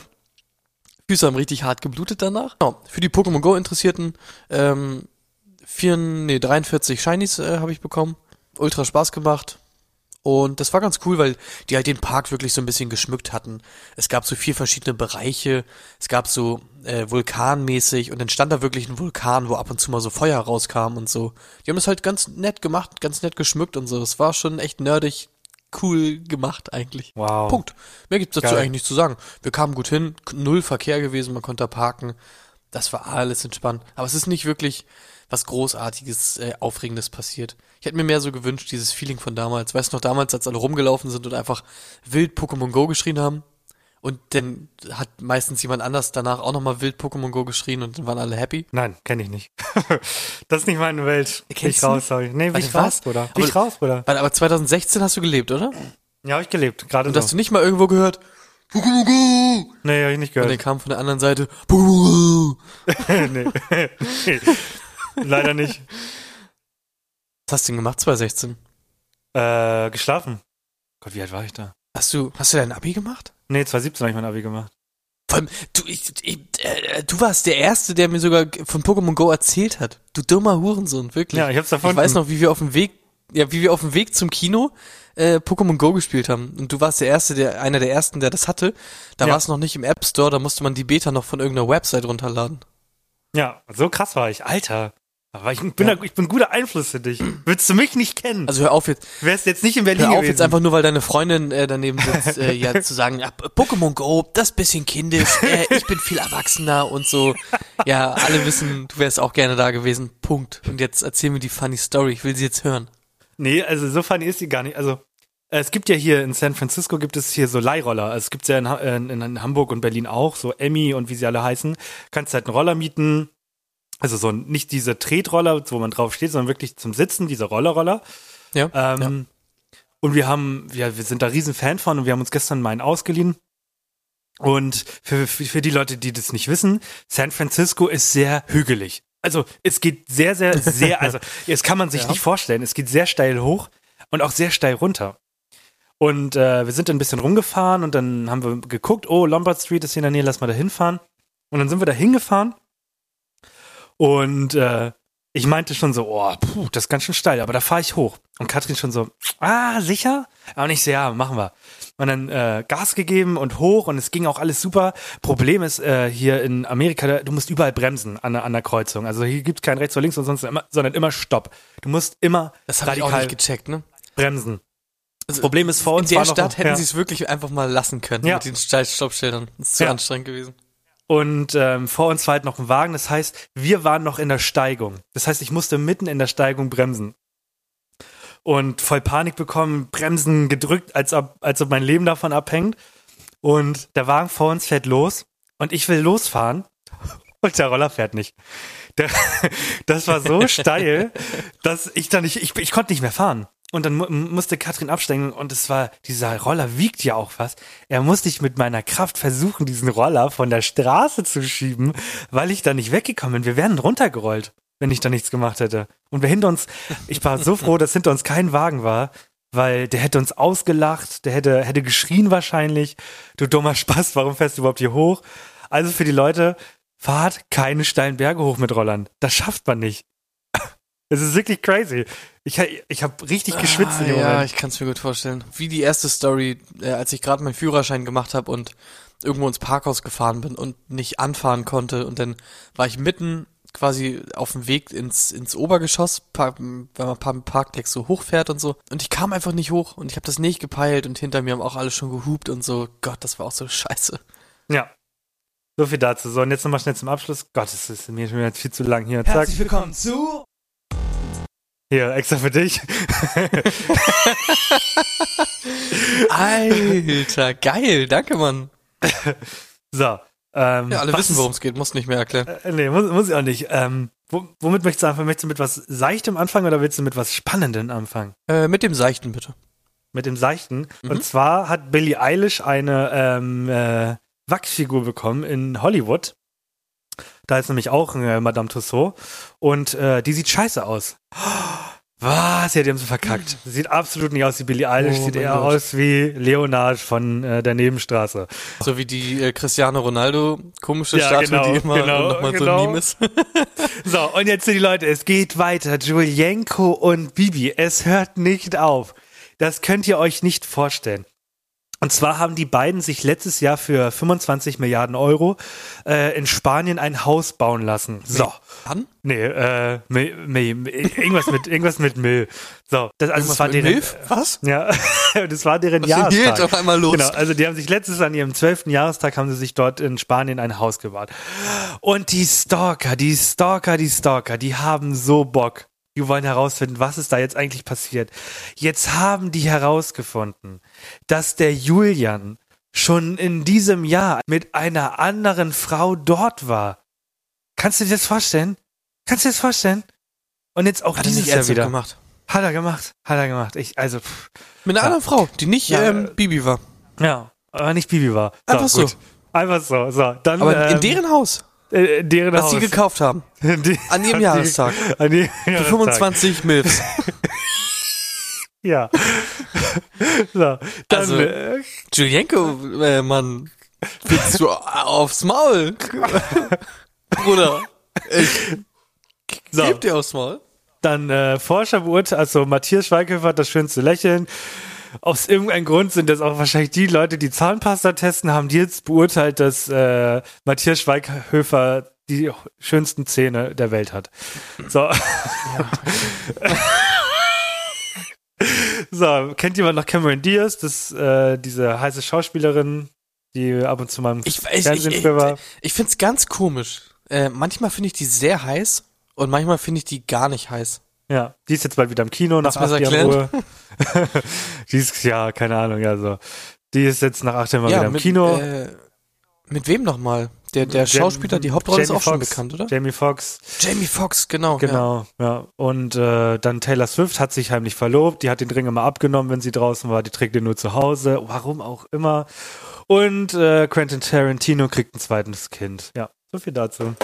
Füße haben richtig hart geblutet danach. Genau. Für die Pokémon Go Interessierten, ähm, vier, nee, 43 Shinies äh, habe ich bekommen. Ultra Spaß gemacht. Und das war ganz cool, weil die halt den Park wirklich so ein bisschen geschmückt hatten. Es gab so vier verschiedene Bereiche. Es gab so äh, vulkanmäßig und dann stand da wirklich ein Vulkan, wo ab und zu mal so Feuer rauskam und so. Die haben das halt ganz nett gemacht, ganz nett geschmückt und so. Es war schon echt nerdig, cool gemacht eigentlich. Wow. Punkt. Mehr gibt's dazu Geil. eigentlich nicht zu sagen. Wir kamen gut hin, null Verkehr gewesen, man konnte da parken. Das war alles entspannt. Aber es ist nicht wirklich was Großartiges, äh, Aufregendes passiert. Ich hätte mir mehr so gewünscht, dieses Feeling von damals. Weißt du noch, damals, als alle rumgelaufen sind und einfach wild Pokémon Go geschrien haben? Und dann hat meistens jemand anders danach auch nochmal wild Pokémon Go geschrien und dann waren alle happy. Nein, kenne ich nicht. das ist nicht meine Welt. Bin Kennst ich du raus, nicht? sorry. Nee, bin Warte, ich raus? Bruder. Bin Aber- ich raus, Bruder. Warte, aber 2016 hast du gelebt, oder? Ja, habe ich gelebt, gerade Und hast so. du nicht mal irgendwo gehört, Pokémon Go! Nee, habe ich nicht Und dann gehört. kam von der anderen Seite, Pokémon Go! nee. nee. Leider nicht. Was hast du denn gemacht, 2016? Äh, geschlafen. Gott, wie alt war ich da? Hast du, hast du dein Abi gemacht? Nee, 2017 habe ich mein Abi gemacht. Vor allem, du, ich, ich, äh, du warst der Erste, der mir sogar von Pokémon Go erzählt hat. Du dummer Hurensohn, wirklich. Ja, ich hab's davon. Ich weiß noch, wie wir auf dem Weg, ja, wie wir auf dem Weg zum Kino äh, Pokémon Go gespielt haben. Und du warst der Erste, der, einer der Ersten, der das hatte. Da Ja. war es noch nicht im App Store, da musste man die Beta noch von irgendeiner Website runterladen. Ja, so krass war ich. Alter. Aber ich bin, Ja. da, ich bin ein guter Einfluss für dich. Würdest du mich nicht kennen? Also hör auf jetzt, wärst jetzt nicht in Berlin hör auf gewesen. jetzt einfach nur, weil deine Freundin äh, daneben sitzt, äh, ja zu sagen, ja, Pokémon Go, das bisschen kindisch, äh, ich bin viel erwachsener und so. Ja, alle wissen, du wärst auch gerne da gewesen. Punkt. Und jetzt erzähl mir die funny Story, ich will sie jetzt hören. Nee, also so funny ist die gar nicht. Also äh, es gibt ja hier in San Francisco gibt es hier so Leihroller. Also es gibt's ja in, äh, in, in Hamburg und Berlin auch, so Emmy und wie sie alle heißen. Kannst halt einen Roller mieten. Also so ein- nicht diese Tretroller, wo man drauf steht, sondern wirklich zum Sitzen, diese Rollerroller. Ja. Ähm, Und wir haben, ja, wir sind da riesen Fan von und wir haben uns gestern mal einen ausgeliehen. Und für, für, für die Leute, die das nicht wissen, San Francisco ist sehr hügelig. Also es geht sehr, sehr, sehr, also das kann man sich Ja. nicht vorstellen. Es geht sehr steil hoch und auch sehr steil runter. Und äh, wir sind dann ein bisschen rumgefahren und dann haben wir geguckt, oh, Lombard Street ist hier in der Nähe, lass mal da hinfahren. Und dann sind wir da hingefahren und äh, ich meinte schon so, oh, puh, das ist ganz schön steil, aber da fahre ich hoch. Und Katrin schon so, ah, sicher? Aber nicht so, ja, machen wir. Und dann äh, Gas gegeben und hoch und es ging auch alles super. Problem ist äh, hier in Amerika, du musst überall bremsen an, der- an der Kreuzung. Also hier gibt's kein rechts oder links und sonst immer, sondern immer Stopp. Du musst immer Das habe ich auch radikal nicht gecheckt, ne? bremsen. Also, Problem ist vor in uns der war noch- Stadt hätten ja. sie es wirklich einfach mal lassen können Ja. mit den Stoppschildern. Das ist zu Ja. anstrengend gewesen. Und ähm, vor uns war halt noch ein Wagen. Das heißt, wir waren noch in der Steigung. Das heißt, ich musste mitten in der Steigung bremsen. Und voll Panik bekommen, Bremsen gedrückt, als ob, als ob mein Leben davon abhängt. Und der Wagen vor uns fährt los und ich will losfahren und der Roller fährt nicht. Der, das war so steil, dass ich dann nicht, ich, ich konnte nicht mehr fahren. Und dann mu musste Katrin absteigen und es war, dieser Roller wiegt ja auch was. Er musste ich mit meiner Kraft versuchen, diesen Roller von der Straße zu schieben, weil ich da nicht weggekommen bin. Wir wären runtergerollt, wenn ich da nichts gemacht hätte. Und wir hinter uns, ich war so froh, dass hinter uns kein Wagen war, weil der hätte uns ausgelacht, der hätte, hätte geschrien wahrscheinlich. Du dummer Spaß, warum fährst du überhaupt hier hoch? Also für die Leute, fahrt keine steilen Berge hoch mit Rollern. Das schafft man nicht. Es ist wirklich crazy. Ich, ich habe richtig geschwitzt in dem Ah, ja, Moment. ich kann es mir gut vorstellen. Wie die erste Story, äh, als ich gerade meinen Führerschein gemacht habe und irgendwo ins Parkhaus gefahren bin und nicht anfahren konnte und dann war ich mitten quasi auf dem Weg ins, ins Obergeschoss, par- wenn man paar Parkdecks so hochfährt und so. Und ich kam einfach nicht hoch und ich habe das nicht gepeilt und hinter mir haben auch alle schon gehupt und so. Gott, das war auch so scheiße. Ja. So viel dazu. So, und jetzt nochmal schnell zum Abschluss. Gott, das ist mir schon wieder viel zu lang hier. Zack. Herzlich willkommen zu Hier, extra für dich. Alter, geil, danke Mann. So. Ähm, Ja, alle was wissen, worum es geht, muss nicht mehr erklären. Äh, nee, muss, muss ich auch nicht. Ähm, wo, womit möchtest du anfangen? Möchtest du mit was Seichtem anfangen oder willst du mit was Spannendem anfangen? Äh, mit dem Seichten bitte. Mit dem Seichten. Mhm. Und zwar hat Billie Eilish eine ähm, äh, Wachsfigur bekommen in Hollywood. Da ist nämlich auch äh, Madame Tussauds. Und äh, die sieht scheiße aus. Was? Ja, die haben sie verkackt. Sieht absolut nicht aus wie Billie Eilish, Oh sieht eher Gott. aus wie Leonard von äh, der Nebenstraße. So wie die äh, Cristiano Ronaldo komische Ja, Statue, genau, die immer genau, nochmal so genau. ein Meme ist. So, und jetzt sind die Leute, es geht weiter. Julienko und Bibi, es hört nicht auf. Das könnt ihr euch nicht vorstellen. Und zwar haben die beiden sich letztes Jahr für 25 Milliarden Euro äh, in Spanien ein Haus bauen lassen. So. Wann? Nee, äh, Mil, Mil, Mil, irgendwas mit irgendwas mit Mill. So, das also Irgendwas es war deren Milf? Was? Ja, das war deren Was denn hier jetzt Jahrestag. auf einmal los? Genau, also die haben sich letztes an ihrem zwölften Jahrestag haben sie sich dort in Spanien ein Haus gebaut. Und die Stalker, die Stalker, die Stalker, die haben so Bock. Die wollen herausfinden, was ist da jetzt eigentlich passiert. Jetzt haben die herausgefunden, dass der Julian schon in diesem Jahr mit einer anderen Frau dort war. Kannst du dir das vorstellen? Kannst du dir das vorstellen? Und jetzt auch Hat dieses Jahr wieder. gemacht? Hat er gemacht. Hat er gemacht. Ich, also, pff, Mit einer Ja. anderen Frau, die nicht Ja, ähm, äh, Bibi war. ja, aber nicht Bibi war. Einfach so. gut. Einfach so. So, dann. Aber ähm, in deren Haus, äh, in deren was Haus. sie gekauft haben. Die- An ihrem die- Jahrestag. An ihrem Für Jahrestag. 25 Milfs. Ja. so, dann. Also- äh, Julienko, äh, Mann, willst du aufs Maul? Bruder, ich so. geb dir aufs Maul. Dann äh, Forscher beurteilt, also Matthias Schweighöfer hat das schönste Lächeln. Aus irgendeinem Grund sind das auch wahrscheinlich die Leute, die Zahnpasta testen, haben die jetzt beurteilt, dass äh, Matthias Schweighöfer die schönsten Zähne der Welt hat. So. so, kennt jemand noch Cameron Diaz? Das äh, diese heiße Schauspielerin, die ab und zu mal im Ich, ich, Fernsehen ich, früher war. ich, ich find's ganz komisch. Äh, manchmal finde ich die sehr heiß und manchmal finde ich die gar nicht heiß. Ja, die ist jetzt bald wieder im Kino nach acht Jahren Ruhe. die ist, ja, keine Ahnung, ja, so. Die ist jetzt nach acht Jahren mal wieder im mit, Kino. Äh, mit wem nochmal? Der, der Jam- Schauspieler, die Hauptrolle Jamie ist auch schon Foxx. bekannt, oder? Jamie Foxx, Jamie Foxx, genau. Ja. genau, ja. Und äh, dann Taylor Swift hat sich heimlich verlobt. Die hat den Ring immer abgenommen, wenn sie draußen war. Die trägt den nur zu Hause. Warum auch immer. Und äh, Quentin Tarantino kriegt ein zweites Kind. Ja, so viel dazu.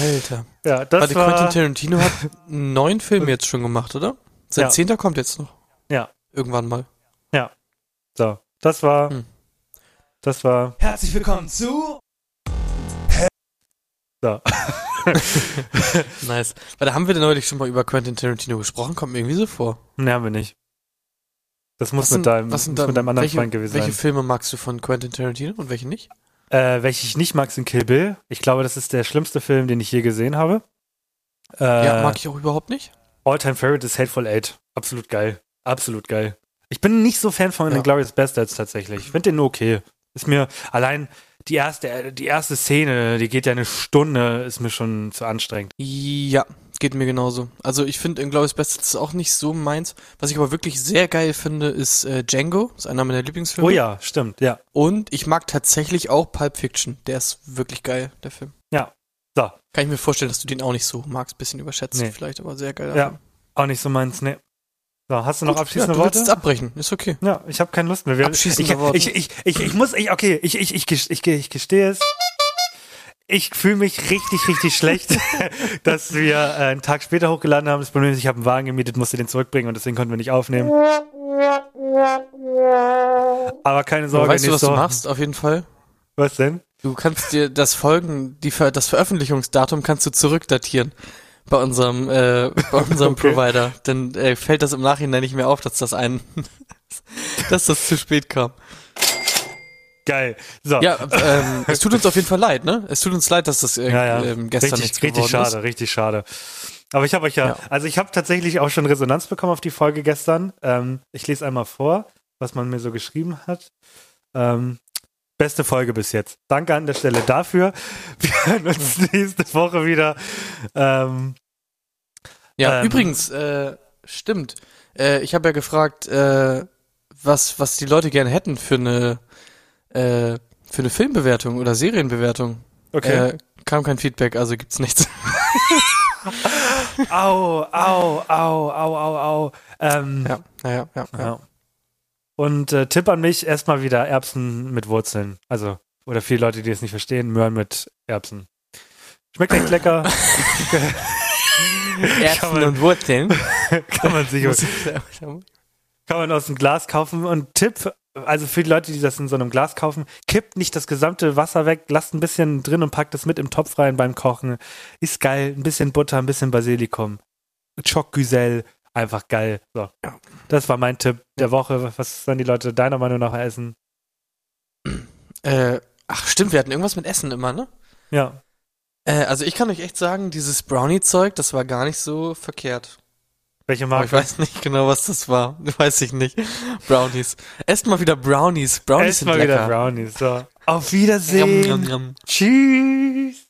Alter. Ja, das Warte, war... Quentin Tarantino hat einen neuen Film jetzt schon gemacht, oder? Sein Ja. zehnter kommt jetzt noch. Ja. Irgendwann mal. So, das war... Hm. Das war... Herzlich willkommen zu So. Nice. Warte, haben wir denn neulich schon mal über Quentin Tarantino gesprochen? Kommt mir irgendwie so vor. Ne, haben wir nicht. Das muss Was mit deinem, was sind muss da- mit deinem anderen welche, Freund gewesen Welche sein. Filme magst du von Quentin Tarantino und welche nicht? Äh, welche ich nicht mag, sind Kill Bill. Ich glaube, das ist der schlimmste Film, den ich je gesehen habe. Äh, ja, mag ich auch überhaupt nicht. All-Time Favorite ist Hateful Eight. Absolut geil. Absolut geil. Ich bin nicht so Fan von Ja. den Glorious Bastards tatsächlich. Ich finde den nur okay. Ist mir allein die erste, die erste Szene, die geht ja eine Stunde, ist mir schon zu anstrengend. Ja, geht mir genauso. Also ich finde Inglourious Basterds auch nicht so meins. Was ich aber wirklich sehr geil finde, ist äh, Django. Ist einer meiner Lieblingsfilme. Oh ja, stimmt, ja. Und ich mag tatsächlich auch Pulp Fiction. Der ist wirklich geil, der Film. Ja. So, Kann ich mir vorstellen, dass du den auch nicht so magst. Bisschen überschätzt Nee. vielleicht, aber sehr geil. Ja. auch nicht so meins, ne. So, hast du noch ja, abschließende du Worte? es abbrechen. Ist okay. Ja, ich habe keine Lust mehr. Wir, ich, Abschließende ich, Worte. ich, ich, ich, ich muss, ich, okay, ich, ich, ich, ges- ich, ich gestehe es. Ich fühle mich richtig, richtig schlecht, dass wir äh, einen Tag später hochgeladen haben. Das Problem ist, ich habe einen Wagen gemietet, musste den zurückbringen und deswegen konnten wir nicht aufnehmen. Aber keine Aber Sorge, weißt du, was nächste du machst? Auf jeden Fall. Was denn? Du kannst dir das Folgen, die, Ver das Veröffentlichungsdatum kannst du zurückdatieren bei unserem, äh, bei unserem Okay. Provider. Dann äh, fällt das im Nachhinein nicht mehr auf, dass das ein, dass das zu spät kam. Geil. So. Ja, ähm, es tut uns auf jeden Fall leid, ne? Es tut uns leid, dass das äh, ja, ja. ähm, gestern richtig, nichts richtig schade, ist. richtig schade. Aber ich habe euch ja, Ja. also ich habe tatsächlich auch schon Resonanz bekommen auf die Folge gestern. Ähm, ich lese einmal vor, was man mir so geschrieben hat. Ähm, beste Folge bis jetzt. Danke an der Stelle dafür. Wir hören uns nächste Woche wieder. Ähm, Ja, Ähm, übrigens, äh, stimmt. Äh, ich habe ja gefragt, äh, was, was die Leute gerne hätten für eine, äh, für eine Filmbewertung oder Serienbewertung. okay. Äh, kam kein Feedback, also gibt's nichts. au, au, au, au, au, au. Ähm, ja, naja, ja, ja. Ja. Und äh, Tipp an mich, erstmal wieder Erbsen mit Wurzeln. Also, oder viele Leute, die es nicht verstehen, Möhren mit Erbsen. Schmeckt echt lecker. Erbsen man- und Wurzeln. kann man sich kann man aus dem Glas kaufen. Und Tipp, also für die Leute, die das in so einem Glas kaufen, kippt nicht das gesamte Wasser weg, lasst ein bisschen drin und packt es mit im Topf rein beim Kochen. Ist geil. Ein bisschen Butter, ein bisschen Basilikum. Choc Güzel, einfach geil. So. Das war mein Tipp der Woche. Was sollen die Leute deiner Meinung nach essen? äh, ach, stimmt, wir hatten irgendwas mit Essen immer, ne? Ja. Äh, also ich kann euch echt sagen, dieses Brownie-Zeug, das war gar nicht so verkehrt. Welche Aber Marke? ich weiß nicht genau, was das war. Weiß ich nicht. Brownies. Esst mal wieder Brownies. Brownies sind Erstmal lecker. wieder Brownies. So. Auf Wiedersehen. Yum, yum, yum. Tschüss.